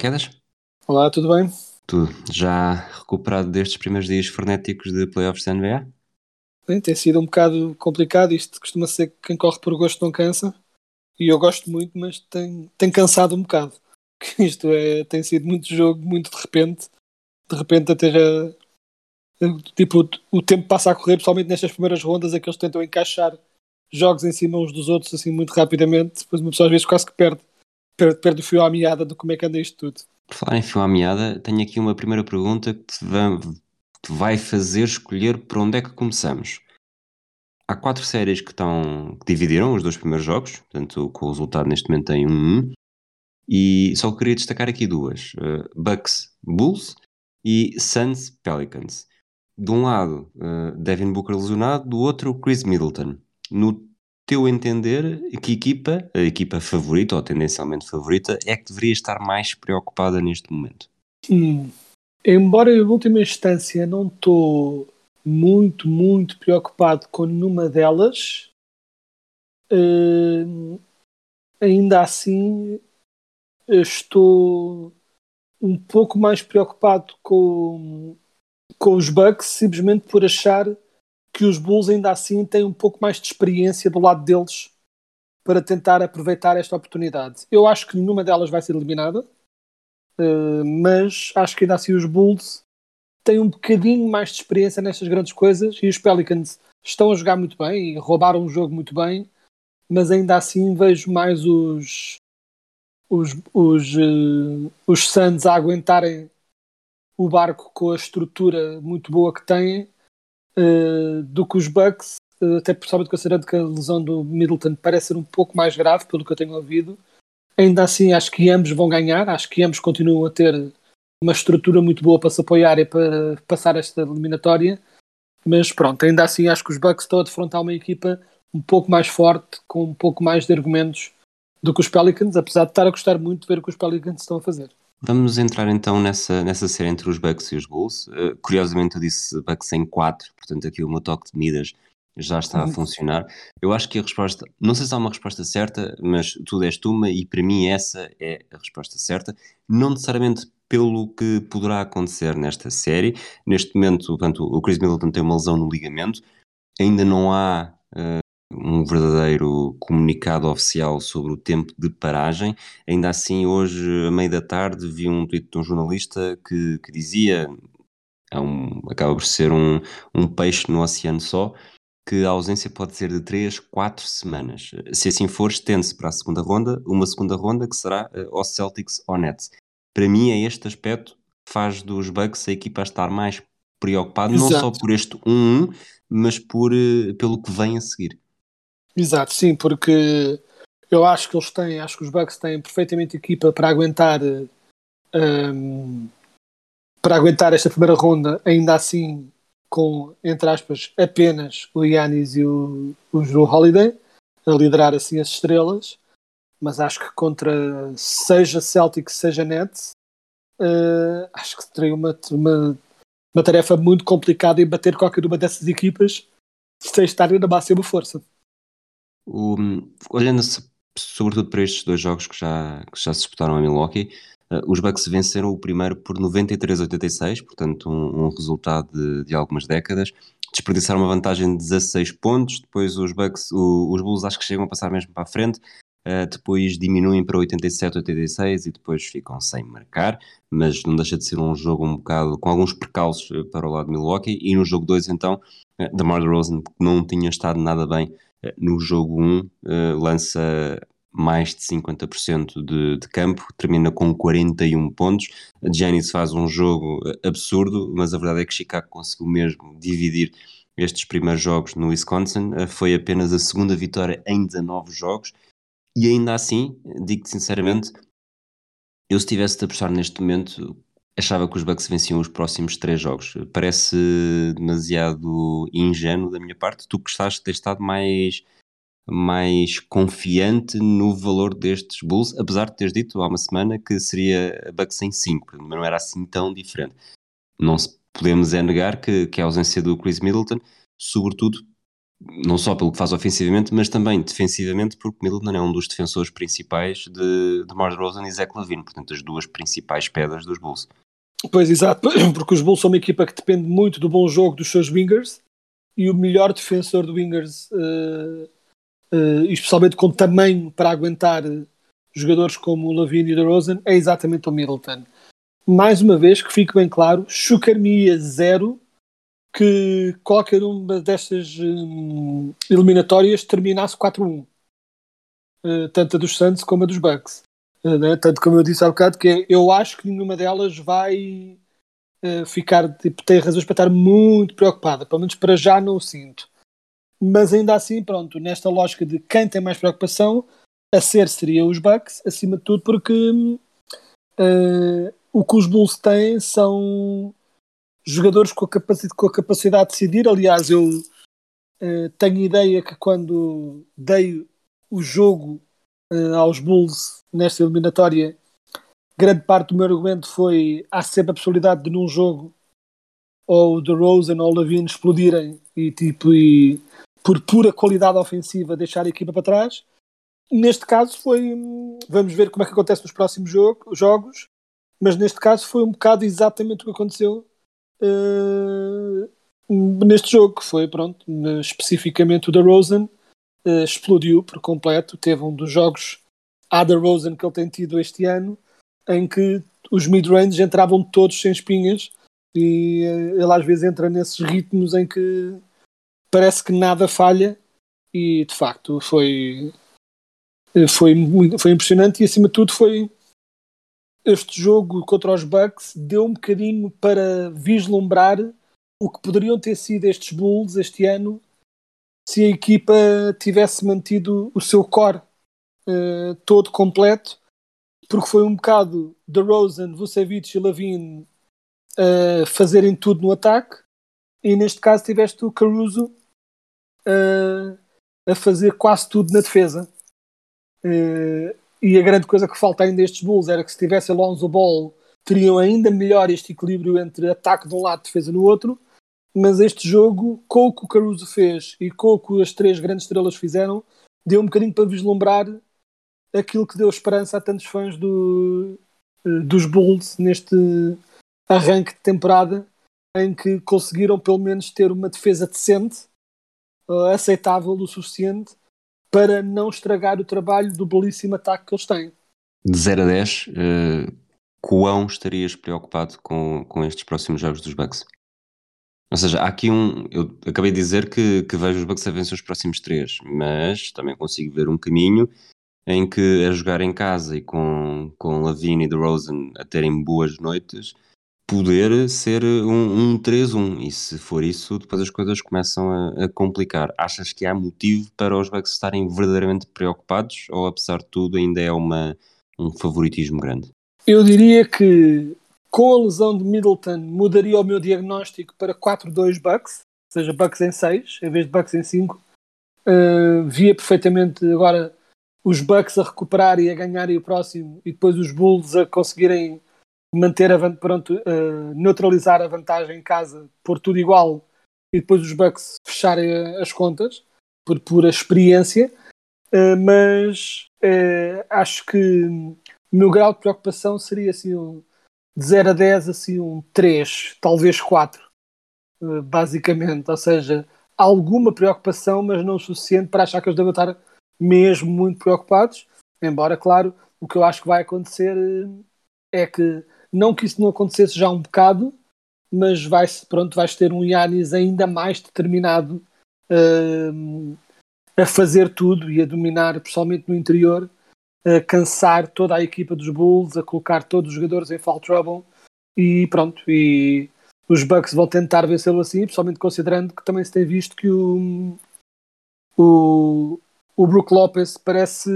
Quedas? Olá, tudo bem? Tudo já recuperado destes primeiros dias frenéticos de playoffs da NBA? Bem, tem sido um bocado complicado. Isto costuma ser que quem corre por gosto não cansa. E eu gosto muito, mas tem, tem cansado um bocado. Isto é, tem sido muito jogo, muito de repente. De repente até já. Tipo, o tempo passa a correr, principalmente nestas primeiras rondas, é que eles tentam encaixar jogos em cima uns dos outros assim muito rapidamente. Depois uma pessoa às vezes quase que perde, perde, o fio à meada de como é que anda isto tudo. Por falar em fio à meada, tenho aqui uma primeira pergunta que te va- te vai fazer escolher por onde é que começamos. Há quatro séries que estão que dividiram os dois primeiros jogos, portanto, com o resultado neste momento em 1-1. E só queria destacar aqui duas: eh, Bucks Bulls e Suns Pelicans. De um lado, eh, Devin Booker lesionado, do outro, Chris Middleton. No teu entender, que equipa, a equipa favorita ou tendencialmente favorita, é que deveria estar mais preocupada neste momento? Hum. Embora em última instância não estou muito, muito preocupado com nenhuma delas, hum, ainda assim estou um pouco mais preocupado com, com os Bucks, simplesmente por achar que os Bulls ainda assim têm um pouco mais de experiência do lado deles para tentar aproveitar esta oportunidade. Eu acho que nenhuma delas vai ser eliminada. Uh, mas acho que ainda assim os Bulls têm um bocadinho mais de experiência nestas grandes coisas e os Pelicans estão a jogar muito bem e roubaram o jogo muito bem, mas ainda assim vejo mais os os, os, uh, os Suns a aguentarem o barco com a estrutura muito boa que têm uh, do que os Bucks, uh, até principalmente considerando que a lesão do Middleton parece ser um pouco mais grave, pelo que eu tenho ouvido. Ainda assim, acho que ambos vão ganhar. Acho que ambos continuam a ter uma estrutura muito boa para se apoiar e para passar esta eliminatória. Mas pronto, ainda assim, acho que os Bucks estão a defrontar uma equipa um pouco mais forte, com um pouco mais de argumentos do que os Pelicans, apesar de estar a gostar muito de ver o que os Pelicans estão a fazer. Vamos entrar então nessa, nessa série entre os Bucks e os Bulls. Uh, curiosamente, eu disse Bucks em 4, portanto, aqui o meu toque de Midas já está a funcionar. Eu acho que a resposta, não sei se há uma resposta certa, mas tu deste uma e para mim essa é a resposta certa, não necessariamente pelo que poderá acontecer nesta série. Neste momento, portanto, o Chris Middleton tem uma lesão no ligamento, ainda não há uh, um verdadeiro comunicado oficial sobre o tempo de paragem. Ainda assim, hoje, à meia da tarde, vi um tweet de um jornalista que, que dizia, é um, acaba por ser um, um peixe no oceano só, que a ausência pode ser de 3, 4 semanas. Se assim for, estende-se para a segunda ronda, uma segunda ronda que será uh, ao Celtics ou Nets. Para mim é este aspecto que faz dos Bucks a equipa a estar mais preocupada, não só por este 1-1, mas por, uh, pelo que vem a seguir. Exato, sim, porque eu acho que eles têm, acho que os Bucks têm perfeitamente equipa para aguentar um, para aguentar esta primeira ronda, ainda assim com, entre aspas, apenas o Yannis e o, o Drew Holiday a liderar assim as estrelas, mas acho que contra seja Celtics, seja Nets, uh, acho que teria uma, uma, uma tarefa muito complicada em bater qualquer uma dessas equipas sem estarem na máxima força. O, olhando sobretudo para estes dois jogos que já, que já se disputaram a Milwaukee, uh, os Bucks venceram o primeiro por 93-86, portanto um, um resultado de, de, algumas décadas. Desperdiçaram uma vantagem de 16 pontos, depois os Bucks, o, os Bulls acho que chegam a passar mesmo para a frente, uh, depois diminuem para 87-86 e depois ficam sem marcar, mas não deixa de ser um jogo um bocado com alguns percalços eh, para o lado de Milwaukee, e no jogo 2 então, uh, DeMar DeRozan não tinha estado nada bem no jogo 1 uh, lança mais de 50% de, de campo, termina com 41 pontos. Giannis faz um jogo absurdo, mas a verdade é que Chicago conseguiu mesmo dividir estes primeiros jogos no Wisconsin, uh, foi apenas a segunda vitória em 19 jogos, e ainda assim, digo-te sinceramente, eu se tivesse de apostar neste momento, achava que os Bucks venciam os próximos três jogos. Parece demasiado ingênuo da minha parte. Tu estás de ter estado mais, mais confiante no valor destes Bulls, apesar de teres dito há uma semana que seria Bucks em 5, mas não era assim tão diferente. Não podemos é negar que, que a ausência do Chris Middleton, sobretudo não só pelo que faz ofensivamente, mas também defensivamente, porque Middleton é um dos defensores principais de, de Mar Rosen e Zach Lavine, portanto as duas principais pedras dos Bulls. Pois, exato, porque os Bulls são uma equipa que depende muito do bom jogo dos seus wingers e o melhor defensor de wingers, uh, uh, especialmente com tamanho para aguentar jogadores como o Lavine e o Rosen, é exatamente o Middleton. Mais uma vez, que fique bem claro, chucar-me zero que qualquer uma destas hum, eliminatórias terminasse 4-1. Uh, tanto a dos Santos como a dos Bucks. Uh, né? Tanto como eu disse há bocado, que eu acho que nenhuma delas vai uh, ficar, tipo, tem razões para estar muito preocupada. Pelo menos para já não o sinto. Mas ainda assim, pronto, nesta lógica de quem tem mais preocupação, a ser seria os Bucks, acima de tudo, porque o que os Bulls têm são jogadores com a, capacidade, com a capacidade de decidir. Aliás, eu uh, tenho ideia que quando dei o jogo uh, aos Bulls nesta eliminatória, grande parte do meu argumento foi há sempre a possibilidade de num jogo ou o DeRozan ou Lavine explodirem e, tipo, e por pura qualidade ofensiva deixar a equipa para trás. Neste caso foi, vamos ver como é que acontece nos próximos jogo, jogos, mas neste caso foi um bocado exatamente o que aconteceu uh, neste jogo, que foi, pronto, especificamente o da Rosen, uh, explodiu por completo. Teve um dos jogos a da Rosen que ele tem tido este ano, em que os mid-range entravam todos sem espinhas e uh, ele às vezes entra nesses ritmos em que parece que nada falha e de facto foi foi, foi impressionante e acima de tudo foi este jogo contra os Bucks deu um bocadinho para vislumbrar o que poderiam ter sido estes Bulls este ano se a equipa tivesse mantido o seu core uh, todo completo, porque foi um bocado de Rosen, Vucevic e Lavine uh, fazerem tudo no ataque, e neste caso tiveste o Caruso uh, a fazer quase tudo na defesa. E a grande coisa que falta ainda estes Bulls era que se tivesse Alonso Ball teriam ainda melhor este equilíbrio entre ataque de um lado e defesa no outro. Mas este jogo, com o que o Caruso fez e com o que as três grandes estrelas fizeram, deu um bocadinho para vislumbrar aquilo que deu esperança a tantos fãs do, eh, dos Bulls neste arranque de temporada, em que conseguiram pelo menos ter uma defesa decente, eh, aceitável o suficiente para não estragar o trabalho do belíssimo ataque que eles têm. De 0 a 10, uh, eh, quão estarias preocupado com, com estes próximos jogos dos Bucks? Ou seja, há aqui um. Eu acabei de dizer que, que vejo os Bucks a vencer os próximos três, mas também consigo ver um caminho em que a jogar em casa e com, com Lavine e DeRozan a terem boas noites, poder ser um, um 3-1. E se for isso, depois as coisas começam a, a, complicar. Achas que há motivo para os Bucks estarem verdadeiramente preocupados? Ou apesar de tudo ainda é uma, um favoritismo grande? Eu diria que com a lesão de Middleton mudaria o meu diagnóstico para 4-2 Bucks, ou seja, Bucks em 6 em vez de Bucks em 5. Uh, via perfeitamente agora os Bucks a recuperar e a ganharem o próximo e depois os Bulls a conseguirem manter a pronto, uh, neutralizar a vantagem em casa, pôr tudo igual e depois os Bucks fecharem as contas por pura experiência. Uh, mas acho que o meu grau de preocupação seria assim um, de 0 a 10, assim um 3, talvez 4, basicamente. Ou seja, alguma preocupação, mas não o suficiente para achar que eles devem estar mesmo muito preocupados. Embora, claro, o que eu acho que vai acontecer é que não que isso não acontecesse já um bocado, mas vai pronto, vais ter um Yannis ainda mais determinado uh, a fazer tudo e a dominar, pessoalmente no interior, a cansar toda a equipa dos Bulls, a colocar todos os jogadores em foul trouble e pronto. E, os Bucks vão tentar vencê-lo assim, principalmente considerando que também se tem visto que o, o, o Brook Lopez parece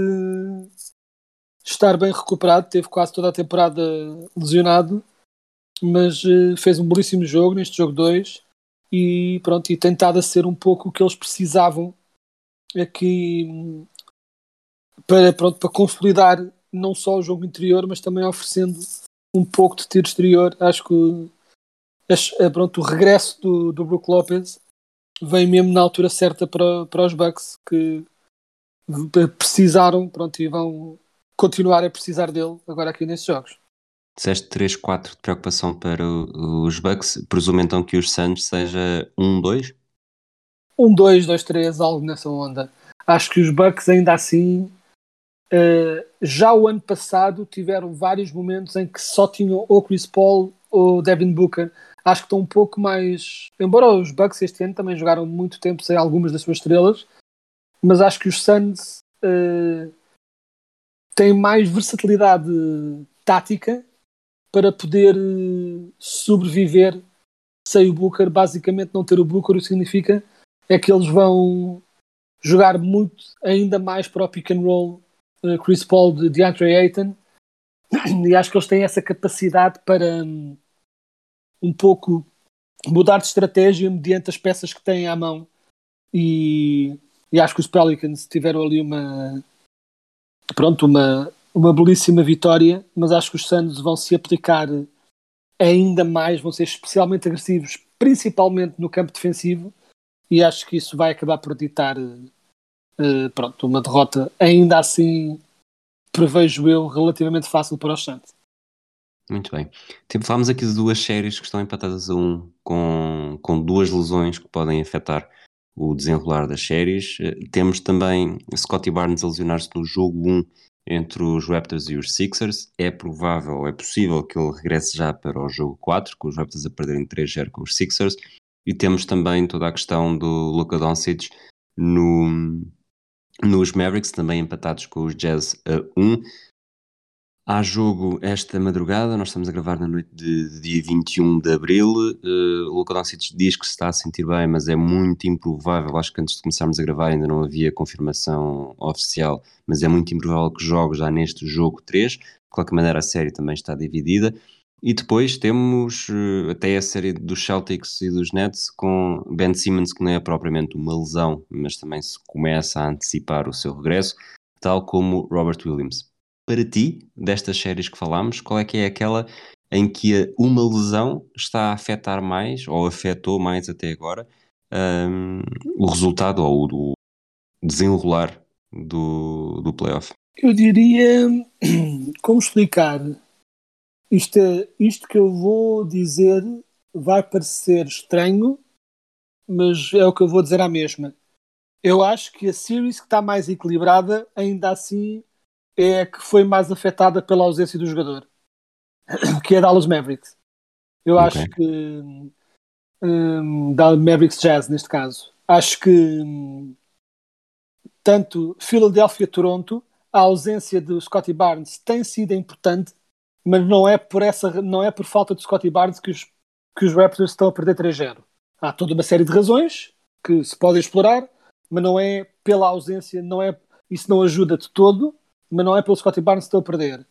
estar bem recuperado, teve quase toda a temporada lesionado, mas uh, fez um belíssimo jogo neste jogo 2 e pronto, e tentado a ser um pouco o que eles precisavam aqui para, pronto, para consolidar não só o jogo interior, mas também oferecendo um pouco de tiro exterior. Acho que eh, pronto, o regresso do, do Brook Lopez vem mesmo na altura certa para, para os Bucks que precisaram pronto, e vão continuar a precisar dele agora aqui nesses jogos. Disseste 3-4 de preocupação para os Bucks. Presumo então que os Suns seja 1-2? 1-2, 2-3, algo nessa onda. Acho que os Bucks ainda assim uh, já o ano passado tiveram vários momentos em que só tinham ou Chris Paul ou Devin Booker. Acho que estão um pouco mais. Embora os Bucks este ano também jogaram muito tempo sem algumas das suas estrelas, mas acho que os Suns uh, têm mais versatilidade tática para poder uh, sobreviver sem o Booker. Basicamente, não ter o Booker o que significa é que eles vão jogar muito ainda mais para o pick and roll Chris Paul de DeAndre Ayton. E acho que eles têm essa capacidade para um, um pouco mudar de estratégia mediante as peças que têm à mão. E, e acho que os Pelicans tiveram ali uma pronto, uma, uma belíssima vitória, mas acho que os Suns vão se aplicar ainda mais, vão ser especialmente agressivos, principalmente no campo defensivo, e acho que isso vai acabar por ditar uh, pronto, uma derrota ainda assim prevejo eu relativamente fácil para os Santos. Muito bem. Tipo, falámos aqui de duas séries que estão empatadas a um, com, com duas lesões que podem afetar o desenrolar das séries. Eh, temos também Scotty Barnes a lesionar-se no jogo 1 entre os Raptors e os Sixers. É provável, é possível que ele regresse já para o jogo 4, com os Raptors a perderem 3-0 com os Sixers. E temos também toda a questão do Luka Doncic no, nos Mavericks, também empatados com os Jazz a 1. Há jogo esta madrugada, nós estamos a gravar na noite de, de dia 21 de Abril. Uh, o Luka Doncic diz que se está a sentir bem, mas é muito improvável. Acho que antes de começarmos a gravar ainda não havia confirmação oficial, mas é muito improvável que jogue já neste jogo 3. De qualquer maneira, a série também está dividida. E depois temos uh, até a série dos Celtics e dos Nets com Ben Simmons, que não é propriamente uma lesão, mas também se começa a antecipar o seu regresso, tal como Robert Williams. Para ti, destas séries que falámos, qual é que é aquela em que uma lesão está a afetar mais, ou afetou mais até agora, um, o resultado ou o desenrolar do, do playoff? Eu diria, como explicar, isto, é, isto que eu vou dizer vai parecer estranho, mas é o que eu vou dizer à mesma. Eu acho que a series que está mais equilibrada, ainda assim, é a que foi mais afetada pela ausência do jogador, que é Dallas Mavericks. Eu okay. acho que um, Dallas Mavericks Jazz, neste caso, acho que um, tanto Philadelphia-Toronto, a ausência do Scotty Barnes tem sido importante mas não é por essa não é por falta de Scotty Barnes que os, que os Raptors estão a perder 3-0. Há toda uma série de razões que se podem explorar, mas não é pela ausência, não é isso não ajuda de todo, mas não é pelo Scotty Barnes que estão a perder.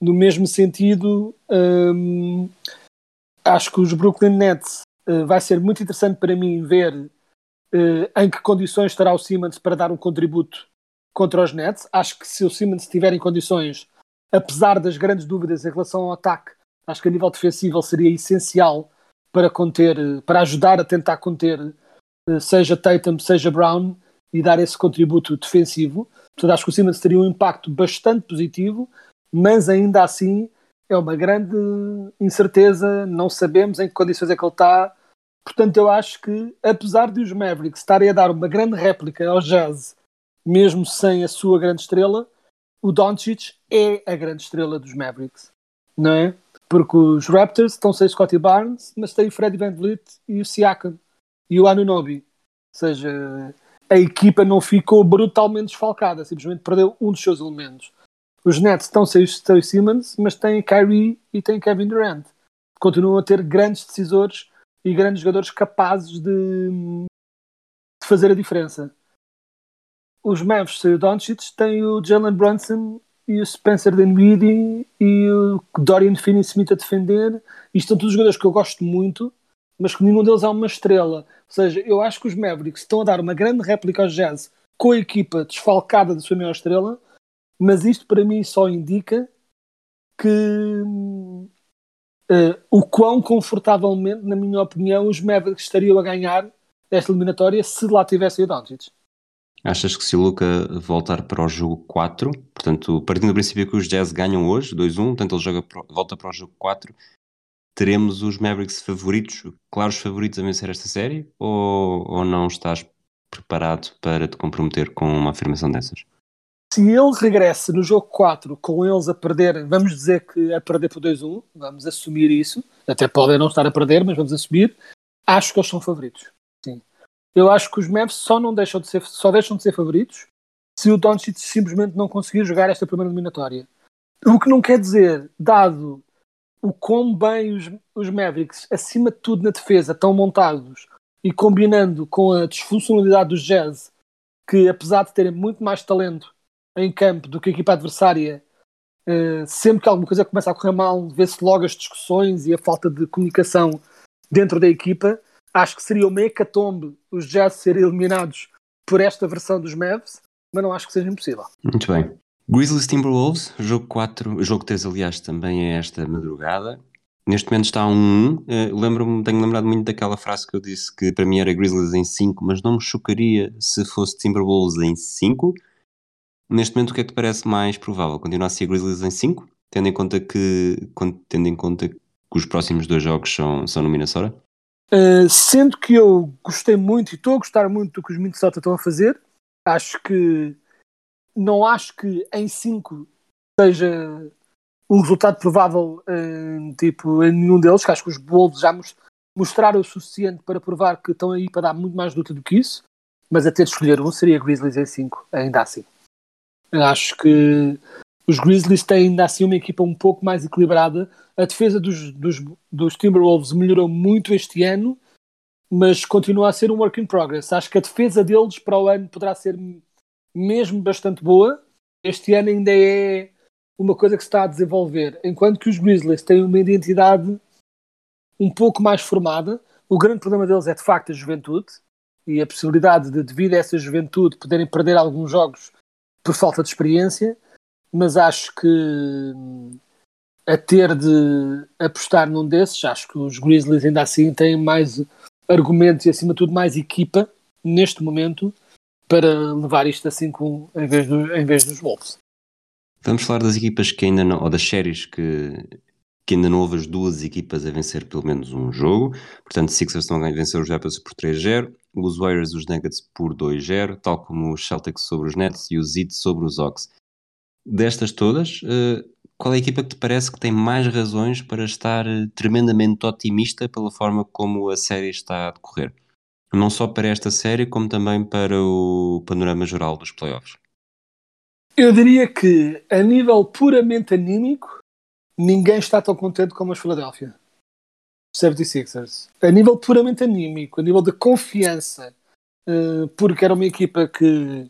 No mesmo sentido, hum, acho que os Brooklyn Nets uh, vai ser muito interessante para mim ver uh, em que condições estará o Simmons para dar um contributo contra os Nets. Acho que se o Simmons estiver em condições, apesar das grandes dúvidas em relação ao ataque, acho que a nível defensivo seria essencial para conter, para ajudar a tentar conter eh, seja Tatum, seja Brown e dar esse contributo defensivo. Portanto, acho que o Simmons teria um impacto bastante positivo, mas ainda assim é uma grande incerteza, não sabemos em que condições é que ele está. Portanto, eu acho que, apesar de os Mavericks estarem a dar uma grande réplica ao Jazz, mesmo sem a sua grande estrela, o Doncic é a grande estrela dos Mavericks, não é? Porque os Raptors estão sem Scottie Barnes, mas têm o Freddie Van Vliet e o Siakam e o Anunobi. Ou seja, a equipa não ficou brutalmente desfalcada, simplesmente perdeu um dos seus elementos. Os Nets estão sem o Simmons, mas têm Kyrie e têm Kevin Durant. Continuam a ter grandes decisores e grandes jogadores capazes de, de fazer a diferença. Os Mavs sem o Doncic têm o Jalen Brunson e o Spencer Dinwiddie e o Dorian Finney-Smith a defender. Isto são todos jogadores que eu gosto muito, mas que nenhum deles é uma estrela. Ou seja, eu acho que os Mavericks estão a dar uma grande réplica aos Jazz com a equipa desfalcada da sua maior estrela, mas isto para mim só indica que uh, o quão confortavelmente, na minha opinião, os Mavericks estariam a ganhar esta eliminatória se lá tivessem o Doncic. Achas que se o Luca voltar para o jogo 4, portanto, partindo do princípio que os Jazz ganham hoje, 2-1, portanto ele joga, volta para o jogo 4, teremos os Mavericks favoritos, claros favoritos a vencer esta série, ou, ou não estás preparado para te comprometer com uma afirmação dessas? Se ele regressa no jogo 4 com eles a perder, vamos dizer que a perder por 2-1, vamos assumir isso, até podem não estar a perder, mas vamos assumir, acho que eles são favoritos. Eu acho que os Mavs só não deixam de ser, só deixam de ser favoritos se o Doncic simplesmente não conseguir jogar esta primeira eliminatória. O que não quer dizer, dado o quão bem os, os Mavericks, acima de tudo na defesa, estão montados e combinando com a disfuncionalidade dos Jazz, que apesar de terem muito mais talento em campo do que a equipa adversária, uh, sempre que alguma coisa começa a correr mal, vê-se logo as discussões e a falta de comunicação dentro da equipa. Acho que seria uma hecatombe os Jazz serem eliminados por esta versão dos Mavs, mas não acho que seja impossível. Muito bem. Grizzlies Timberwolves, jogo 4, jogo 3 aliás também é esta madrugada. Neste momento está a 1-1. Uh, tenho lembrado muito daquela frase que eu disse que para mim era Grizzlies em 5, mas não me chocaria se fosse Timberwolves em 5. Neste momento o que é que te parece mais provável? Continuar a ser Grizzlies em 5? Tendo em conta que, tendo em conta que os próximos dois jogos são, são no Minnesota? Uh, sendo que eu gostei muito e estou a gostar muito do que os Minnesota estão a fazer, acho que não acho que em 5 seja um resultado provável em, tipo, em nenhum deles, que acho que os Wolves já mostraram o suficiente para provar que estão aí para dar muito mais luta do que isso, mas a ter de escolher um seria Grizzlies em 5, ainda assim. Acho que os Grizzlies têm ainda assim uma equipa um pouco mais equilibrada. A defesa dos, dos, dos Timberwolves melhorou muito este ano, mas continua a ser um work in progress. Acho que a defesa deles para o ano poderá ser mesmo bastante boa. Este ano ainda é uma coisa que se está a desenvolver. Enquanto que os Grizzlies têm uma identidade um pouco mais formada, o grande problema deles é de facto a juventude e a possibilidade de, devido a essa juventude, poderem perder alguns jogos por falta de experiência. Mas acho que a ter de apostar num desses, acho que os Grizzlies ainda assim têm mais argumentos e acima de tudo mais equipa neste momento para levar isto assim com, em, vez do, em vez dos Wolves. Vamos falar das equipas que ainda não, ou das séries que, que ainda não houve as duas equipas a vencer pelo menos um jogo. Portanto, Sixers estão a vencer os Raptors por 3-0, os Warriors os Nuggets por 2-0, tal como os Celtics sobre os Nets e os Heat sobre os Hawks. Destas todas, eh, qual é a equipa que te parece que tem mais razões para estar eh, tremendamente otimista pela forma como a série está a decorrer? não só para esta série, como também para o panorama geral dos playoffs? Eu diria que, a nível puramente anímico, ninguém está tão contente como os Philadelphia 76ers. A nível puramente anímico, a nível de confiança, eh, porque era uma equipa que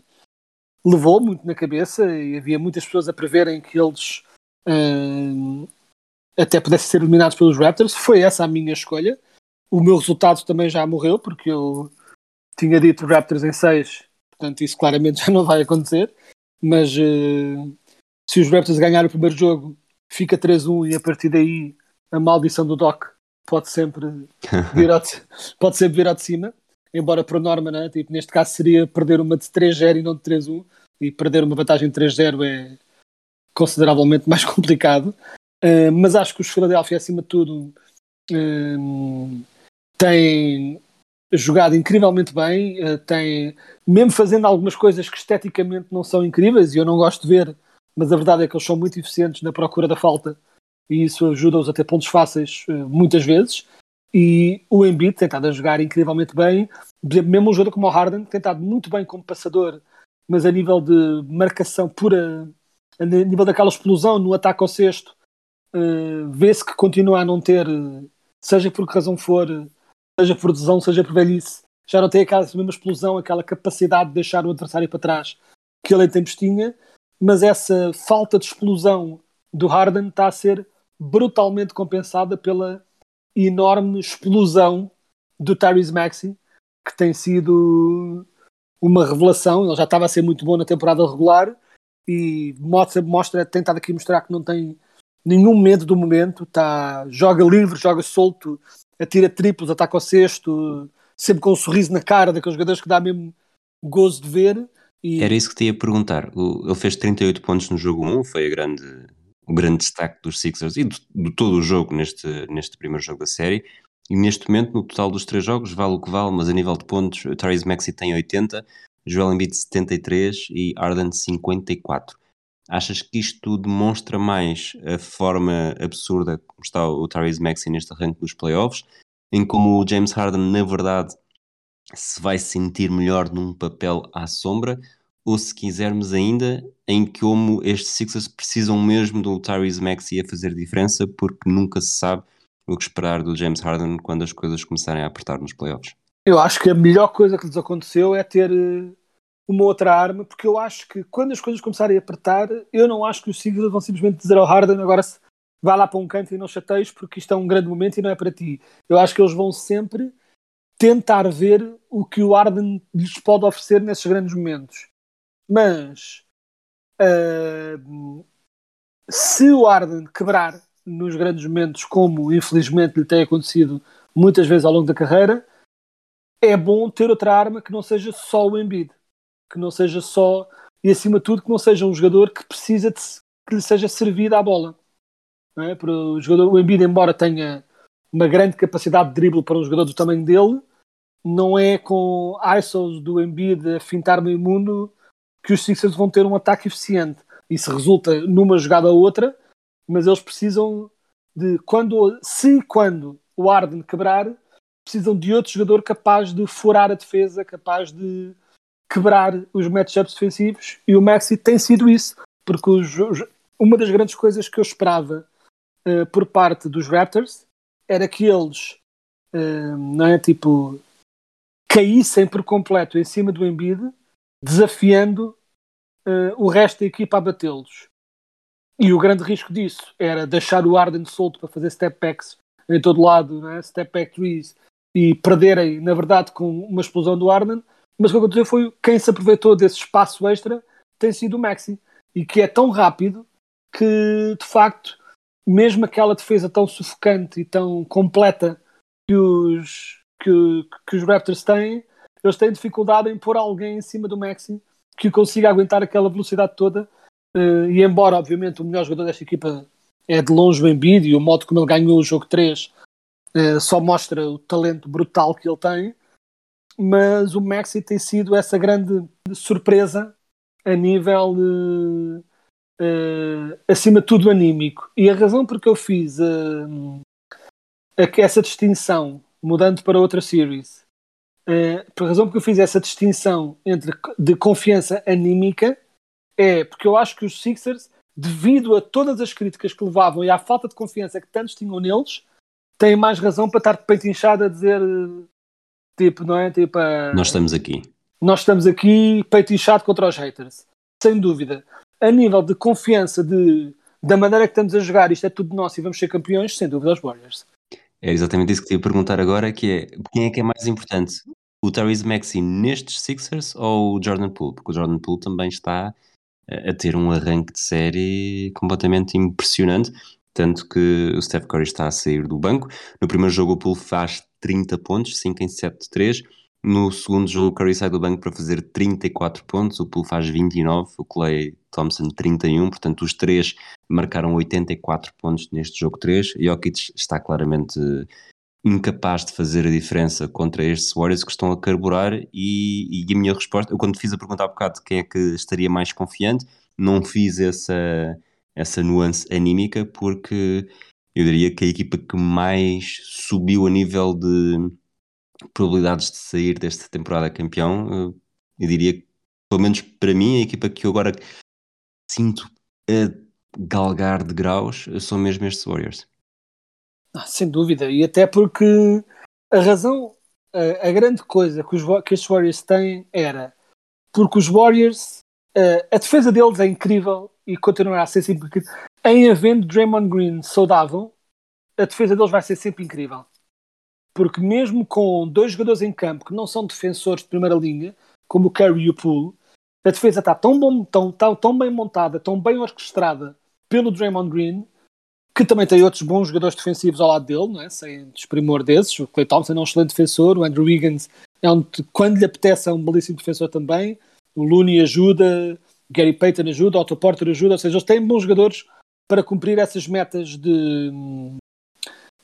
levou muito na cabeça e havia muitas pessoas a preverem que eles uh, até pudessem ser eliminados pelos Raptors. Foi essa a minha escolha. O meu resultado também já morreu, porque eu tinha dito Raptors em 6, portanto isso claramente já não vai acontecer. Mas uh, se os Raptors ganharem o primeiro jogo, fica 3-1 e a partir daí a maldição do Doc pode sempre vir ao de, pode sempre vir ao de cima. Embora por norma, né? tipo, neste caso seria perder uma de 3-0 e não de 3-1, e perder uma vantagem de 3-0 é consideravelmente mais complicado. Uh, mas acho que os Philadelphia, acima de tudo, uh, tem jogado incrivelmente bem, uh, tem, mesmo fazendo algumas coisas que esteticamente não são incríveis, e eu não gosto de ver, mas a verdade é que eles são muito eficientes na procura da falta, e isso ajuda-os a ter pontos fáceis uh, muitas vezes. E o Embiid tem estado a jogar incrivelmente bem, mesmo um jogador como o Harden tem estado muito bem como passador, mas a nível de marcação pura, a nível daquela explosão no ataque ao sexto, uh, vê-se que continua a não ter, seja por que razão for, seja por lesão, seja por velhice, já não tem aquela mesma explosão, aquela capacidade de deixar o adversário para trás que ele em tempos tinha, mas essa falta de explosão do Harden está a ser brutalmente compensada pela enorme explosão do Tyrese Maxey, que tem sido uma revelação. Ele já estava a ser muito bom na temporada regular e mostra, mostra tem estado aqui mostrar que não tem nenhum medo do momento, tá, joga livre, joga solto, atira triplos, ataca ao sexto, sempre com um sorriso na cara, daqueles jogadores que dá mesmo gozo de ver. E... Era isso que te ia perguntar. Ele fez 38 pontos no jogo 1, foi a grande, o grande destaque dos Sixers e de, de todo o jogo neste, neste primeiro jogo da série. E neste momento, no total dos três jogos, vale o que vale, mas a nível de pontos, o Tyrese Maxey tem 80, Joel Embiid 73 e Arden 54. Achas que isto demonstra mais a forma absurda como está o Tyrese Maxey neste arranque dos playoffs, em como o James Harden, na verdade, se vai sentir melhor num papel à sombra, ou se quisermos ainda, em como estes Sixers precisam mesmo do Tyrese Maxey a fazer diferença, porque nunca se sabe o que esperar do James Harden quando as coisas começarem a apertar nos playoffs. Eu acho que a melhor coisa que lhes aconteceu é ter eh, uma outra arma, porque eu acho que quando as coisas começarem a apertar, eu não acho que os Sixers vão simplesmente dizer ao Harden agora vai lá para um canto e não chateies porque isto é um grande momento e não é para ti. Eu acho que eles vão sempre tentar ver o que o Harden lhes pode oferecer nesses grandes momentos. Mas uh, se o Harden quebrar nos grandes momentos, como infelizmente lhe tem acontecido muitas vezes ao longo da carreira, é bom ter outra arma que não seja só o Embiid, que não seja só e acima de tudo que não seja um jogador que precisa de, que lhe seja servida a bola. É? Para o, jogador, o Embiid, embora tenha uma grande capacidade de drible para um jogador do tamanho dele, não é com ISOs do Embiid a fintar meio mundo que os Sixers vão ter um ataque eficiente. Isso resulta numa jogada ou outra, mas eles precisam de quando, se e quando o Arden quebrar, precisam de outro jogador capaz de furar a defesa, capaz de quebrar os matchups defensivos e o Maxi tem sido isso, porque os, os, uma das grandes coisas que eu esperava uh, por parte dos Raptors era que eles uh, não é tipo caíssem por completo em cima do Embiid, desafiando uh, o resto da equipa a batê-los. E o grande risco disso era deixar o Arden solto para fazer step backs em todo lado, né? step back threes, e perderem, na verdade, com uma explosão do Arden. Mas o que aconteceu foi quem se aproveitou desse espaço extra tem sido o Maxi. E que é tão rápido que, de facto, mesmo aquela defesa tão sufocante e tão completa que os, que, que os Raptors têm, eles têm dificuldade em pôr alguém em cima do Maxi que consiga aguentar aquela velocidade toda. Uh, e embora, obviamente, o melhor jogador desta equipa é de longe o Embiid e o modo como ele ganhou o jogo 3 uh, eh, só mostra o talento brutal que ele tem, mas o Maxi tem sido essa grande surpresa a nível uh, uh, acima de tudo anímico. E a razão porque eu fiz essa distinção mudando para outra series. Uh, por razão porque eu fiz essa distinção entre de confiança anímica é porque eu acho que os Sixers, devido a todas as críticas que levavam e à falta de confiança que tantos tinham neles, têm mais razão para estar de peito inchado a dizer tipo, não é? Tipo, uh, nós estamos aqui. Nós estamos aqui, peito inchado contra os haters. Sem dúvida. A nível de confiança de, da maneira que estamos a jogar, isto é tudo nosso e vamos ser campeões, sem dúvida, os Warriors. É exatamente isso que te ia perguntar agora, que é quem é que é mais importante? O Tyrese Maxey nestes Sixers ou o Jordan Poole? Porque o Jordan Poole também está a ter um arranque de série completamente impressionante, tanto que o Steph Curry está a sair do banco. No primeiro jogo o Poole faz 30 pontos, 5 em 7 de 3. No segundo jogo o Curry sai do banco para fazer 34 pontos, o Poole faz 29, o Clay Thompson 31, portanto os três marcaram 84 pontos neste jogo 3. Jokic está claramente incapaz de fazer a diferença contra estes Warriors que estão a carburar e, e a minha resposta, eu quando fiz a pergunta há bocado de quem é que estaria mais confiante, não fiz essa, essa nuance anímica porque eu diria que a equipa que mais subiu a nível de probabilidades de sair desta temporada campeão, eu diria que, pelo menos para mim, a equipa que eu agora sinto a galgar de graus são mesmo estes Warriors. Ah, sem dúvida, e até porque a razão, a, a grande coisa que, os, que estes Warriors têm era porque os Warriors, eh, a defesa deles é incrível e continuará a ser sempre incrível. Em havendo Draymond Green saudável, a defesa deles vai ser sempre incrível. Porque mesmo com dois jogadores em campo que não são defensores de primeira linha, como o Curry e o Poole, a defesa está tão, bom, tão, tão, tão bem montada, tão bem orquestrada pelo Draymond Green, que também tem outros bons jogadores defensivos ao lado dele, não é? sem desprimor desses. O Clay Thompson é um excelente defensor, o Andrew Wiggins, é um, quando lhe apetece, é um belíssimo defensor também. O Looney ajuda, Gary Payton ajuda, o Otto Porter ajuda, ou seja, eles têm bons jogadores para cumprir essas metas de, hum,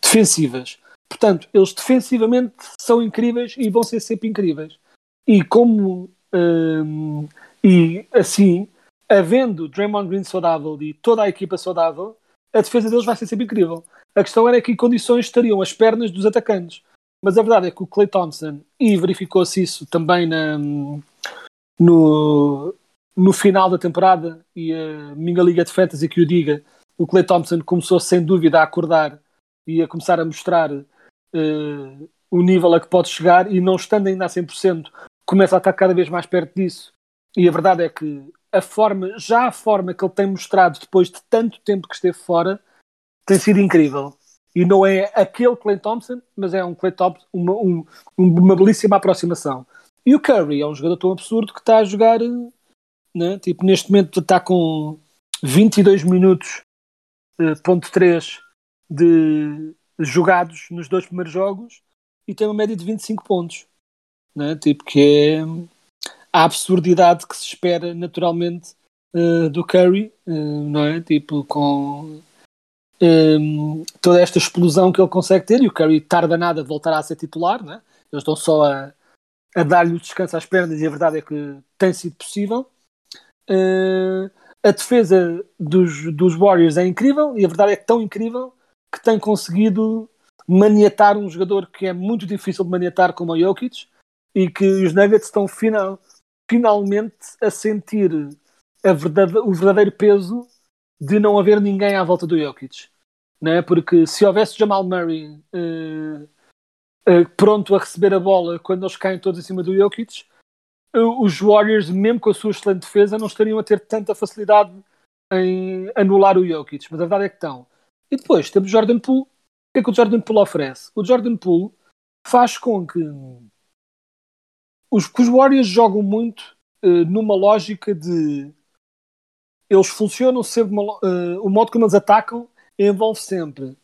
defensivas. Portanto, eles defensivamente são incríveis e vão ser sempre incríveis. E como hum, e assim, havendo Draymond Green saudável e toda a equipa saudável, a defesa deles vai ser sempre incrível. A questão era que em condições estariam as pernas dos atacantes. Mas a verdade é que o Clay Thompson, e verificou-se isso também na, no, no final da temporada, e a minha liga de fantasy que o diga, o Clay Thompson começou sem dúvida a acordar e a começar a mostrar eh, o nível a que pode chegar, e não estando ainda a 100%, começa a estar cada vez mais perto disso. E a verdade é que a forma, já a forma que ele tem mostrado depois de tanto tempo que esteve fora, tem sido incrível. E não é aquele Clay Thompson, mas é um Clay Thompson, uma, um- uma belíssima aproximação. E o Curry é um jogador tão absurdo que está a jogar, né? tipo, neste momento está com 22 minutos, eh, ponto 3 de jogados nos dois primeiros jogos e tem uma média de 25 pontos. Né? Tipo, que é a absurdidade que se espera naturalmente eh, do Curry, eh, não é? Tipo, com hum, toda esta explosão que ele consegue ter, e o Curry tarda nada de voltar a ser titular, não é? eles estão só a, a dar-lhe o descanso às pernas, e a verdade é que tem sido possível. Eh, a defesa dos, dos Warriors é incrível, e a verdade é que tão incrível que tem conseguido maniatar um jogador que é muito difícil de maniatar como o Jokic, e que os Nuggets estão final, finalmente a sentir a verdade- o verdadeiro peso de não haver ninguém à volta do Jokic. Né? Porque se houvesse Jamal Murray eh, eh, pronto a receber a bola quando eles caem todos em cima do Jokic, eh, os Warriors, mesmo com a sua excelente defesa, não estariam a ter tanta facilidade em anular o Jokic. Mas a verdade é que estão. E depois temos Jordan Poole. O que é que o Jordan Poole oferece? O Jordan Poole faz com que os, que os Warriors jogam muito eh, numa lógica de eles funcionam sempre uma eh, o modo como eles atacam envolve sempre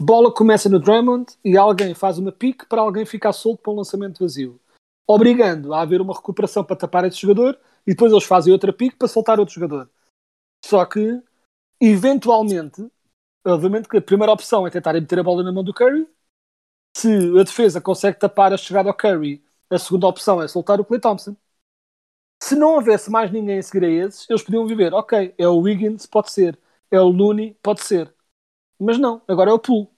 bola começa no Drummond e alguém faz uma pique para alguém ficar solto para um lançamento vazio obrigando a haver uma recuperação para tapar esse jogador e depois eles fazem outra pique para soltar outro jogador só que eventualmente obviamente que a primeira opção é tentarem meter a bola na mão do Curry se a defesa consegue tapar a chegada ao Curry a segunda opção é soltar o Clay Thompson se não houvesse mais ninguém a seguir a esses, eles podiam viver, ok, é o Wiggins, pode ser, é o Looney, pode ser. Mas não, agora é o Poole.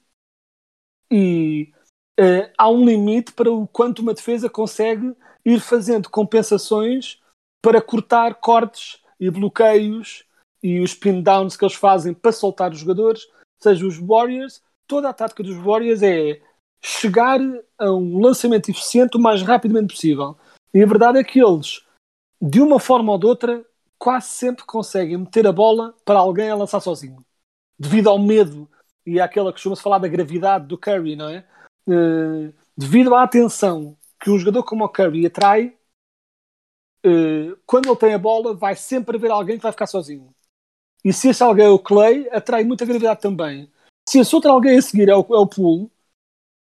E eh, há um limite para o quanto uma defesa consegue ir fazendo compensações para cortar cortes e bloqueios e os pin downs que eles fazem para soltar os jogadores. Seja, os Warriors, toda a tática dos Warriors é chegar a um lançamento eficiente o mais rapidamente possível. E a verdade é que eles de uma forma ou de outra, quase sempre conseguem meter a bola para alguém a lançar sozinho. Devido ao medo e àquela que costuma-se falar da gravidade do Curry, não é? Eh, devido à atenção que um jogador como o Curry atrai, eh, quando ele tem a bola, vai sempre haver alguém que vai ficar sozinho. E se esse alguém é o Clay, atrai muita gravidade também. Se esse outro alguém a seguir é o, é o Poole,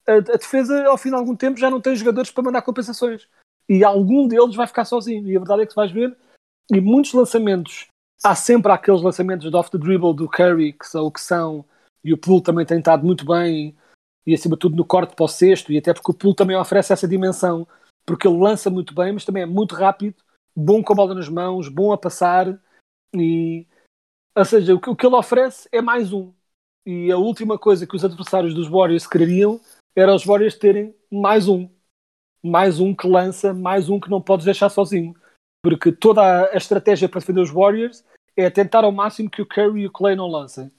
a, a defesa, ao fim de algum tempo, já não tem jogadores para mandar compensações e algum deles vai ficar sozinho. E a verdade é que tu vais ver, e muitos lançamentos, há sempre aqueles lançamentos de off the dribble do Curry, que são o que são, e o Poole também tem estado muito bem, e acima de tudo no corte para o sexto, e até porque o Poole também oferece essa dimensão, porque ele lança muito bem, mas também é muito rápido, bom com a bola nas mãos, bom a passar, e ou seja, o que, ele oferece é mais um. E a última coisa que os adversários dos Warriors queriam era os Warriors terem mais um mais um que lança, mais um que não podes deixar sozinho. Porque toda a, a estratégia para defender os Warriors é tentar ao máximo que o Curry e o Clay não lancem.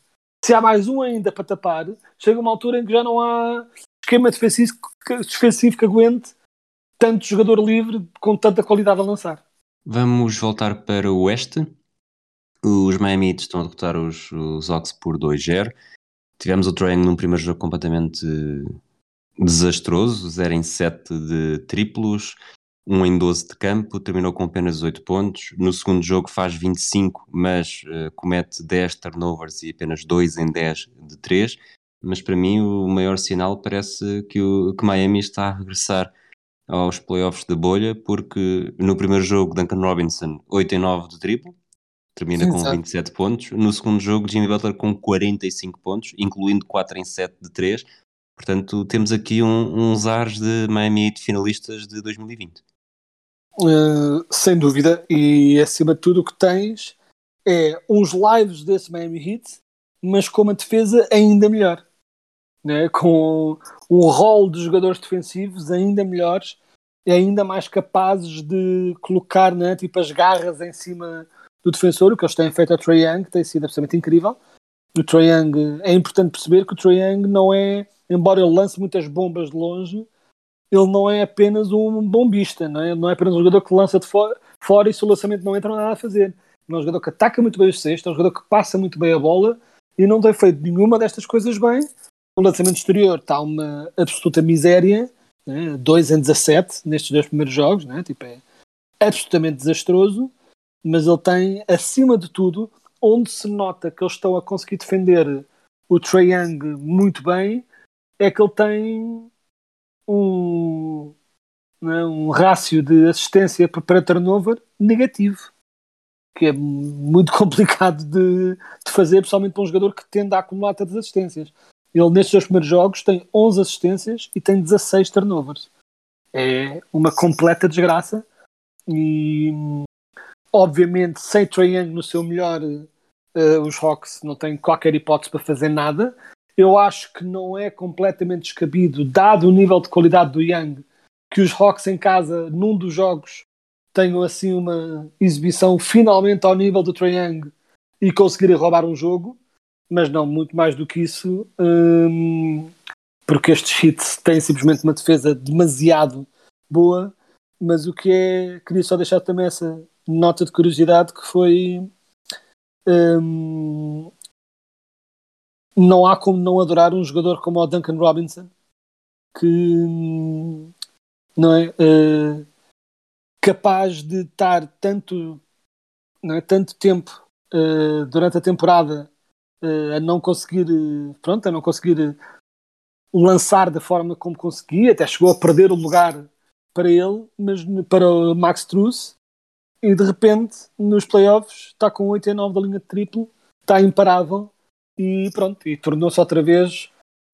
Se há mais um ainda para tapar, chega uma altura em que já não há esquema defensivo, que- defensivo que aguente tanto jogador livre com tanta qualidade a lançar. Vamos voltar para o Oeste. Os Miami estão a derrotar os, os Hawks por 2-0. Tivemos o Young num primeiro jogo completamente desastroso, 0 em 7 de triplos, 1 em 12 de campo, terminou com apenas 8 pontos. No segundo jogo faz 25, mas eh, comete 10 turnovers e apenas 2 em 10 de 3. Mas para mim o maior sinal parece que, o, que Miami está a regressar aos playoffs da bolha, porque no primeiro jogo Duncan Robinson 8 em 9 de triplo, termina com Exato. 27 pontos. No segundo jogo Jimmy Butler com 45 pontos, incluindo 4 em 7 de 3. Portanto, temos aqui um, uns ares de Miami Heat finalistas de 2020. Uh, sem dúvida, e acima de tudo o que tens é uns lives desse Miami Heat, mas com uma defesa ainda melhor, né? com um rol de jogadores defensivos ainda melhores e ainda mais capazes de colocar né, tipo as garras em cima do defensor, o que eles têm feito a Trae Young, tem sido absolutamente incrível. O Trae Young, é importante perceber que o Trae Young não é, embora ele lance muitas bombas de longe, ele não é apenas um bombista, não é? Não é apenas um jogador que lança de fora, fora e se o lançamento não entra, nada a fazer. É um jogador que ataca muito bem os cestos, é um jogador que passa muito bem a bola e não tem feito nenhuma destas coisas bem. O lançamento exterior está uma absoluta miséria, né? 2 em 17 nestes dois primeiros jogos, né? tipo, é absolutamente desastroso, mas ele tem, acima de tudo, onde se nota que eles estão a conseguir defender o Trae Young muito bem, é que ele tem um, né, um rácio de assistência para turnover negativo, que é muito complicado de, de fazer, principalmente para um jogador que tende a acumular tantas assistências. Ele, nestes dois primeiros jogos, tem 11 assistências e tem 16 turnovers. É uma completa desgraça. E, obviamente, sem Trae Young no seu melhor, uh, os Hawks não têm qualquer hipótese para fazer nada. Eu acho que não é completamente descabido, dado o nível de qualidade do Young, que os Hawks em casa, num dos jogos, tenham assim uma exibição finalmente ao nível do Trae Young e conseguirem roubar um jogo, mas não muito mais do que isso, hum, porque estes hits têm simplesmente uma defesa demasiado boa. Mas o que é, queria só deixar também essa nota de curiosidade que foi hum, não há como não adorar um jogador como o Duncan Robinson que não é uh, capaz de estar tanto não é, tanto tempo uh, durante a temporada uh, a não conseguir pronto, a não conseguir lançar da forma como conseguia, até chegou a perder o lugar para ele, mas para o Max Truss e de repente nos playoffs está com 8 e 9 da linha de triplo, está imparável e pronto, e tornou-se outra vez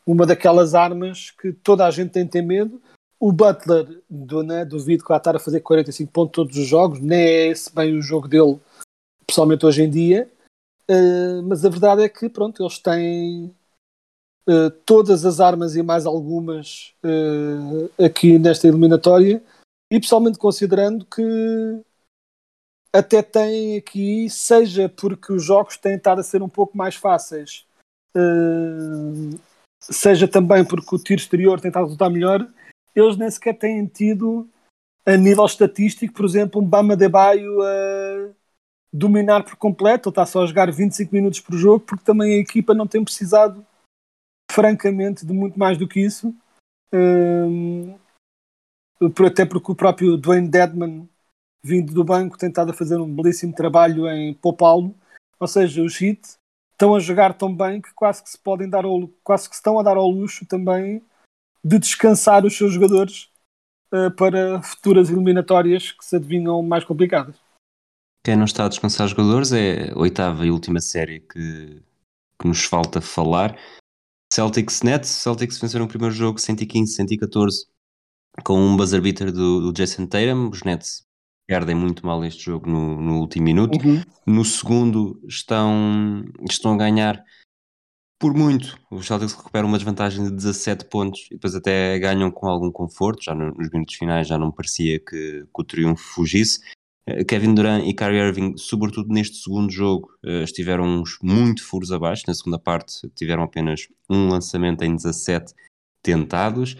uma daquelas armas que toda a gente tem ter medo. O Butler, do, né, duvido que vai estar a fazer 45 pontos todos os jogos, nem é esse bem o jogo dele, pessoalmente hoje em dia. Uh, mas a verdade é que, pronto, eles têm uh, todas as armas e mais algumas uh, aqui nesta eliminatória, e pessoalmente considerando que até tem aqui, seja porque os jogos têm estado a ser um pouco mais fáceis, uh, seja também porque o tiro exterior tem estado a resultar melhor, eles nem sequer têm tido, a nível estatístico, por exemplo, um Bama de Baio a dominar por completo, ele está só a jogar 25 minutos por jogo, porque também a equipa não tem precisado, francamente, de muito mais do que isso. Uh, até porque o próprio Dwayne Dedman vindo do banco, tentado a fazer um belíssimo trabalho em poupá-lo. Ou seja, os Heat estão a jogar tão bem que quase que se podem dar ao, quase que estão a dar ao luxo também de descansar os seus jogadores uh, para futuras eliminatórias que se adivinham mais complicadas. Quem não está a descansar jogadores é a oitava e última série que, que nos falta falar. Celtics Nets, Celtics venceram o primeiro jogo 115-114 com um buzzer beater do, do Jason Tatum. Os Nets perdem muito mal este jogo no, no último minuto. Uhum. No segundo estão, estão a ganhar por muito. Os Celtics recuperam uma desvantagem de 17 pontos e depois até ganham com algum conforto. Já no, nos minutos finais já não parecia que, que o triunfo fugisse. Uh, Kevin Durant e Kyrie Irving, sobretudo neste segundo jogo, uh, estiveram uns muito furos abaixo. Na segunda parte tiveram apenas um lançamento em 17 tentados.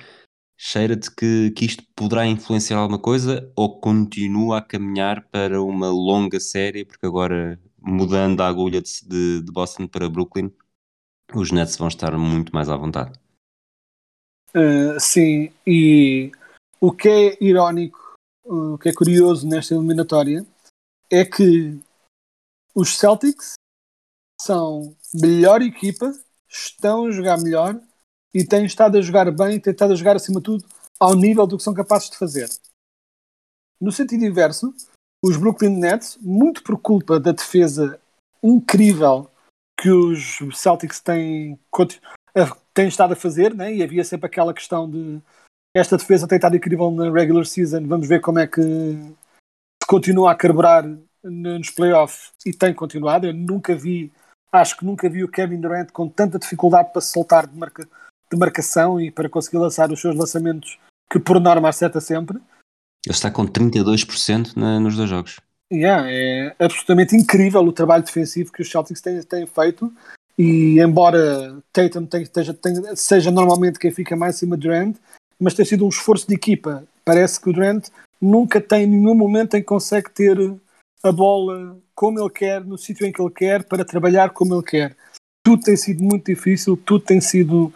Cheira-te que, que isto poderá influenciar alguma coisa ou continua a caminhar para uma longa série, porque agora mudando a agulha de, de, de Boston para Brooklyn, os Nets vão estar muito mais à vontade. Uh, sim, e o que é irónico, o que é curioso nesta eliminatória é que os Celtics são melhor equipa, estão a jogar melhor e têm estado a jogar bem têm estado a jogar acima de tudo ao nível do que são capazes de fazer. No sentido inverso, os Brooklyn Nets, muito por culpa da defesa incrível que os Celtics têm, têm estado a fazer, né? e havia sempre aquela questão de esta defesa tem estado incrível na regular season, vamos ver como é que continua a carburar nos playoffs e tem continuado. Eu nunca vi, acho que nunca vi o Kevin Durant com tanta dificuldade para se soltar de, marca, de marcação e para conseguir lançar os seus lançamentos que por norma acerta sempre. Ele está com 32% na, nos dois jogos. Yeah, é absolutamente incrível o trabalho defensivo que os Celtics têm, têm feito e embora Tatum tenha, tenha, seja normalmente quem fica mais acima de Durant, mas tem sido um esforço de equipa. Parece que o Durant nunca tem nenhum momento em que consegue ter a bola como ele quer, no sítio em que ele quer, para trabalhar como ele quer. Tudo tem sido muito difícil, tudo tem sido